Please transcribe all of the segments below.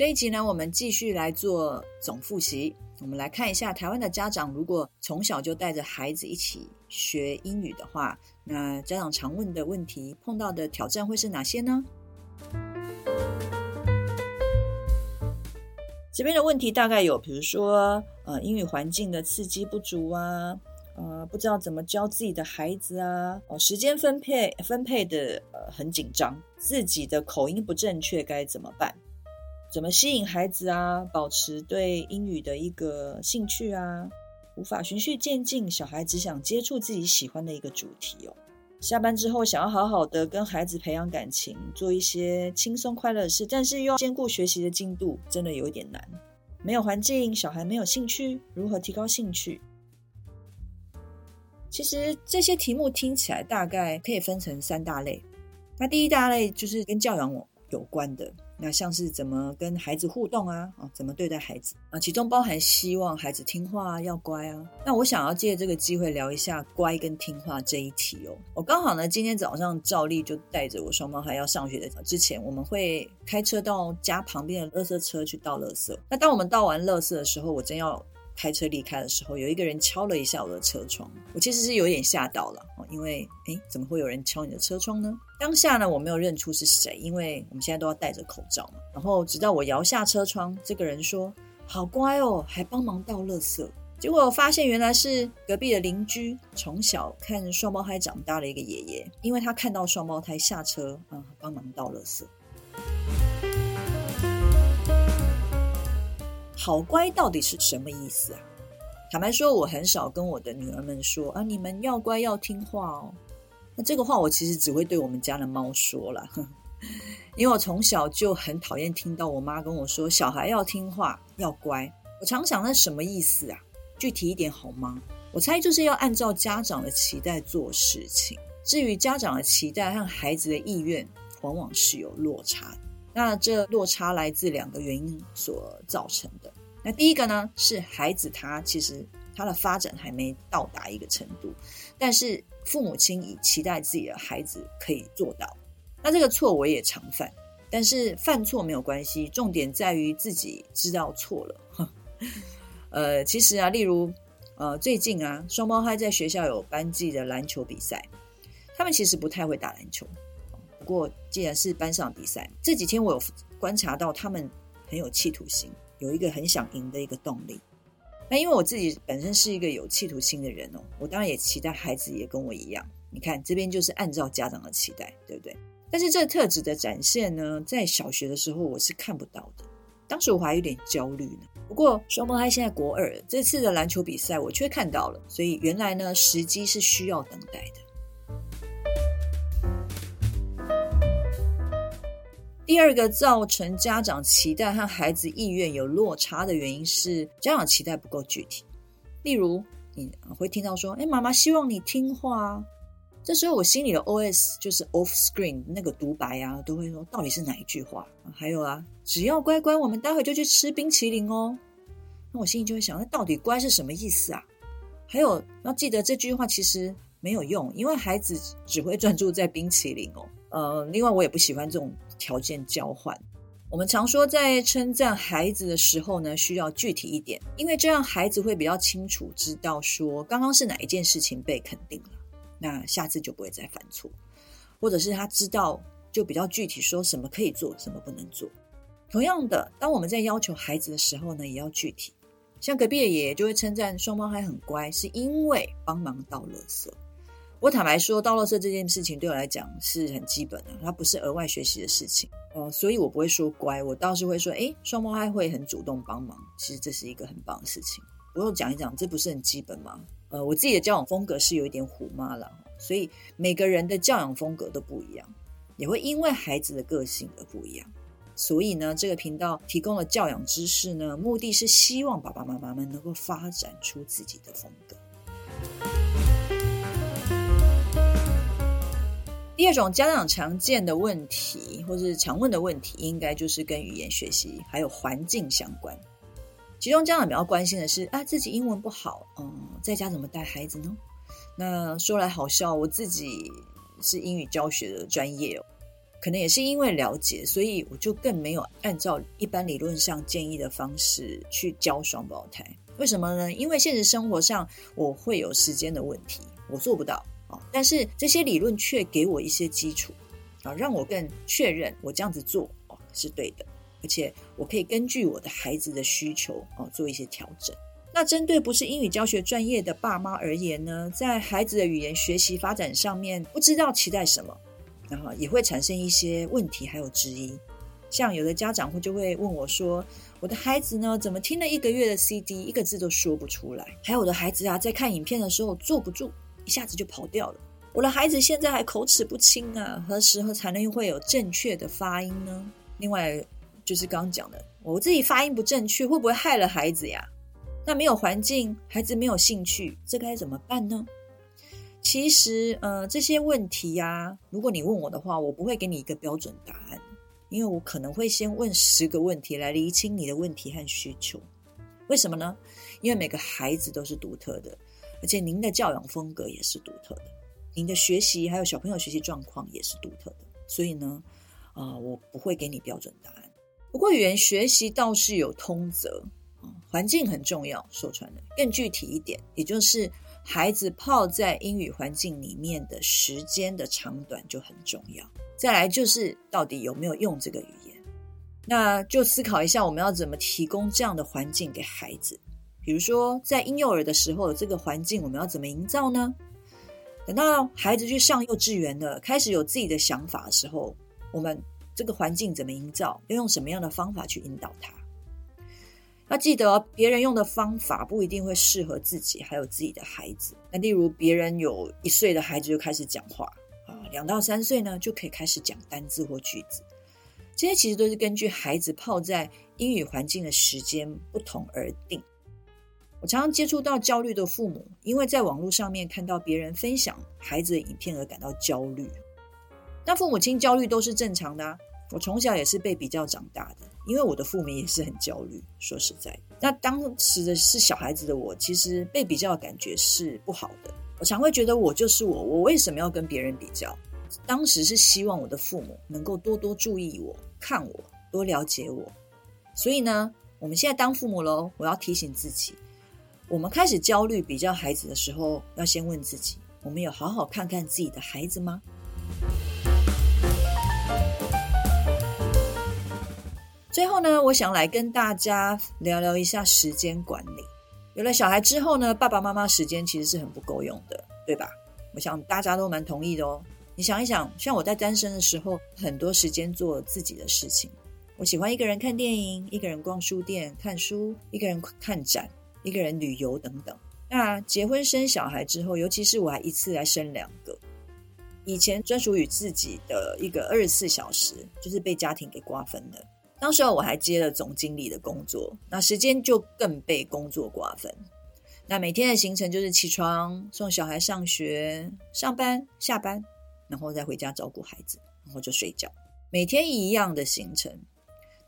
这一集呢，我们继续来做总复习。我们来看一下，台湾的家长如果从小就带着孩子一起学英语的话，那家长常问的问题、碰到的挑战会是哪些呢？这边的问题大概有，比如说，呃，英语环境的刺激不足啊，呃，不知道怎么教自己的孩子啊，哦，时间分配分配的呃很紧张，自己的口音不正确该怎么办？怎么吸引孩子啊？保持对英语的一个兴趣啊？无法循序渐进，小孩只想接触自己喜欢的一个主题哦。下班之后想要好好的跟孩子培养感情，做一些轻松快乐的事，但是又要兼顾学习的进度，真的有一点难。没有环境，小孩没有兴趣，如何提高兴趣？其实这些题目听起来大概可以分成三大类。那第一大类就是跟教养有关的。那像是怎么跟孩子互动啊？啊，怎么对待孩子啊？其中包含希望孩子听话啊，要乖啊。那我想要借这个机会聊一下乖跟听话这一题哦。我刚好呢，今天早上照例就带着我双胞胎要上学的之前，我们会开车到家旁边的垃圾车去倒垃圾。那当我们倒完垃圾的时候，我真要。开车离开的时候，有一个人敲了一下我的车窗，我其实是有点吓到了，因为诶，怎么会有人敲你的车窗呢？当下呢，我没有认出是谁，因为我们现在都要戴着口罩嘛。然后直到我摇下车窗，这个人说：“好乖哦，还帮忙倒垃圾。”结果我发现原来是隔壁的邻居，从小看双胞胎长大的一个爷爷，因为他看到双胞胎下车啊，帮忙倒垃圾。好乖到底是什么意思啊？坦白说，我很少跟我的女儿们说啊，你们要乖要听话哦。那这个话我其实只会对我们家的猫说了，因为我从小就很讨厌听到我妈跟我说小孩要听话要乖。我常想那什么意思啊？具体一点好吗？我猜就是要按照家长的期待做事情。至于家长的期待和孩子的意愿，往往是有落差的。那这落差来自两个原因所造成的。那第一个呢，是孩子他其实他的发展还没到达一个程度，但是父母亲已期待自己的孩子可以做到。那这个错我也常犯，但是犯错没有关系，重点在于自己知道错了。呃，其实啊，例如呃，最近啊，双胞胎在学校有班级的篮球比赛，他们其实不太会打篮球。不过，既然是班上比赛，这几天我有观察到他们很有企图心，有一个很想赢的一个动力。那因为我自己本身是一个有企图心的人哦，我当然也期待孩子也跟我一样。你看这边就是按照家长的期待，对不对？但是这特质的展现呢，在小学的时候我是看不到的，当时我还有点焦虑呢。不过双胞胎现在国二，这次的篮球比赛我却看到了，所以原来呢，时机是需要等待的。第二个造成家长期待和孩子意愿有落差的原因是家长期待不够具体。例如，你会听到说：“哎，妈妈希望你听话。”这时候我心里的 OS 就是 off screen 那个独白啊，都会说到底是哪一句话？还有啊，只要乖乖，我们待会就去吃冰淇淋哦。那我心里就会想，那到底乖是什么意思啊？还有要记得这句话其实没有用，因为孩子只会专注在冰淇淋哦。呃，另外我也不喜欢这种。条件交换，我们常说在称赞孩子的时候呢，需要具体一点，因为这样孩子会比较清楚知道说刚刚是哪一件事情被肯定了，那下次就不会再犯错，或者是他知道就比较具体说什么可以做，什么不能做。同样的，当我们在要求孩子的时候呢，也要具体。像隔壁的爷爷就会称赞双胞胎很乖，是因为帮忙倒垃圾。我坦白说，倒垃圾这件事情对我来讲是很基本的，它不是额外学习的事情，呃，所以我不会说乖，我倒是会说，诶，双胞胎会很主动帮忙，其实这是一个很棒的事情。不过讲一讲，这不是很基本吗？呃，我自己的教养风格是有一点虎妈了，所以每个人的教养风格都不一样。也会因为孩子的个性而不一样。所以呢，这个频道提供了教养知识呢，目的是希望爸爸妈妈们能够发展出自己的风格。第二种家长常见的问题，或是常问的问题，应该就是跟语言学习还有环境相关。其中家长比较关心的是啊，自己英文不好，嗯，在家怎么带孩子呢？那说来好笑，我自己是英语教学的专业哦。可能也是因为了解，所以我就更没有按照一般理论上建议的方式去教双胞胎。为什么呢？因为现实生活上我会有时间的问题，我做不到。但是这些理论却给我一些基础啊，让我更确认我这样子做哦是对的，而且我可以根据我的孩子的需求哦做一些调整。那针对不是英语教学专业的爸妈而言呢，在孩子的语言学习发展上面，不知道期待什么。然后也会产生一些问题，还有质疑。像有的家长会就会问我说：“我的孩子呢，怎么听了一个月的 CD，一个字都说不出来？还有我的孩子啊，在看影片的时候坐不住，一下子就跑掉了。我的孩子现在还口齿不清啊，何时候才能会有正确的发音呢？另外就是刚刚讲的，我自己发音不正确，会不会害了孩子呀？那没有环境，孩子没有兴趣，这该怎么办呢？”其实，呃，这些问题呀，如果你问我的话，我不会给你一个标准答案，因为我可能会先问十个问题来厘清你的问题和需求。为什么呢？因为每个孩子都是独特的，而且您的教养风格也是独特的，您的学习还有小朋友学习状况也是独特的，所以呢，啊、呃，我不会给你标准答案。不过语言学习倒是有通则，啊，环境很重要，说穿了，更具体一点，也就是。孩子泡在英语环境里面的时间的长短就很重要。再来就是到底有没有用这个语言，那就思考一下我们要怎么提供这样的环境给孩子。比如说在婴幼儿的时候，这个环境我们要怎么营造呢？等到孩子去上幼稚园了，开始有自己的想法的时候，我们这个环境怎么营造？要用什么样的方法去引导他？要记得，别人用的方法不一定会适合自己，还有自己的孩子。那例如，别人有一岁的孩子就开始讲话啊，两到三岁呢就可以开始讲单字或句子。这些其实都是根据孩子泡在英语环境的时间不同而定。我常常接触到焦虑的父母，因为在网络上面看到别人分享孩子的影片而感到焦虑。那父母亲焦虑都是正常的啊。我从小也是被比较长大的，因为我的父母也是很焦虑。说实在，那当时的是小孩子的我，其实被比较的感觉是不好的。我常会觉得我就是我，我为什么要跟别人比较？当时是希望我的父母能够多多注意我、看我、多了解我。所以呢，我们现在当父母喽，我要提醒自己，我们开始焦虑比较孩子的时候，要先问自己：我们有好好看看自己的孩子吗？最后呢，我想来跟大家聊聊一下时间管理。有了小孩之后呢，爸爸妈妈时间其实是很不够用的，对吧？我想大家都蛮同意的哦。你想一想，像我在单身的时候，很多时间做自己的事情。我喜欢一个人看电影，一个人逛书店看书，一个人看展，一个人旅游等等。那结婚生小孩之后，尤其是我还一次来生两个，以前专属于自己的一个二十四小时，就是被家庭给瓜分了。当时候我还接了总经理的工作，那时间就更被工作瓜分。那每天的行程就是起床、送小孩上学、上班、下班，然后再回家照顾孩子，然后就睡觉。每天一样的行程。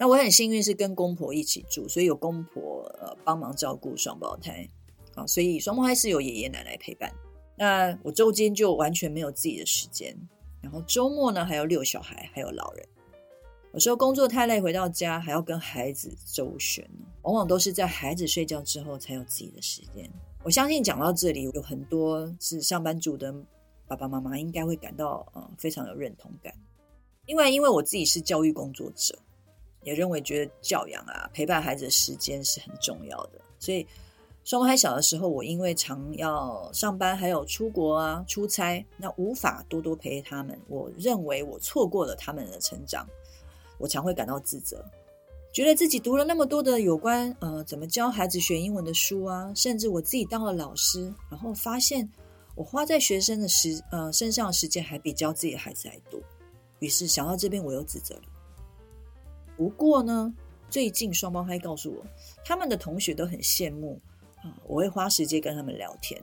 那我很幸运是跟公婆一起住，所以有公婆呃帮忙照顾双胞胎啊，所以双胞胎是有爷爷奶奶陪伴。那我周间就完全没有自己的时间，然后周末呢还要遛小孩，还有老人。有时候工作太累，回到家还要跟孩子周旋，往往都是在孩子睡觉之后才有自己的时间。我相信讲到这里，有很多是上班族的爸爸妈妈应该会感到呃非常有认同感。另外，因为我自己是教育工作者，也认为觉得教养啊陪伴孩子的时间是很重要的。所以双胞胎小的时候，我因为常要上班，还有出国啊出差，那无法多多陪他们。我认为我错过了他们的成长。我常会感到自责，觉得自己读了那么多的有关呃怎么教孩子学英文的书啊，甚至我自己当了老师，然后发现我花在学生的时呃身上的时间还比教自己的孩子还多，于是想到这边，我又自责了。不过呢，最近双胞胎告诉我，他们的同学都很羡慕啊，我会花时间跟他们聊天，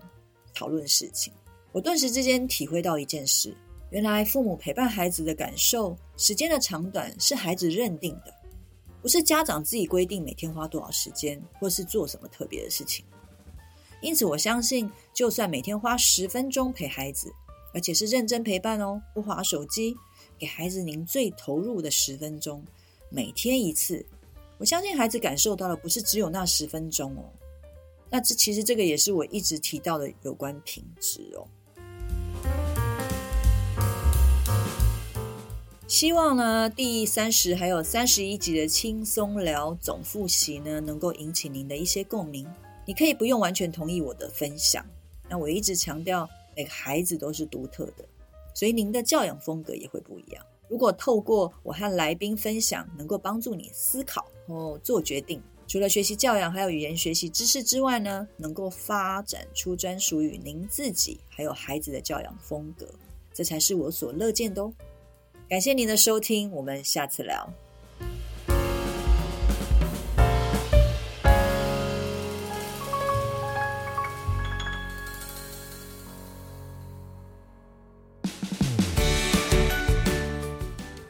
讨论事情。我顿时之间体会到一件事：原来父母陪伴孩子的感受，时间的长短是孩子认定的，不是家长自己规定每天花多少时间，或是做什么特别的事情。因此，我相信，就算每天花十分钟陪孩子，而且是认真陪伴哦，不滑手机，给孩子您最投入的十分钟。每天一次，我相信孩子感受到的不是只有那十分钟哦。那这其实这个也是我一直提到的有关品质哦。希望呢，第三十还有三十一集的轻松聊总复习呢，能够引起您的一些共鸣。你可以不用完全同意我的分享。那我一直强调，每个孩子都是独特的，所以您的教养风格也会不一样。如果透过我和来宾分享，能够帮助你思考和，做决定，除了学习教养，还有语言学习知识之外呢，能够发展出专属于您自己还有孩子的教养风格，这才是我所乐见的哦。感谢您的收听，我们下次聊。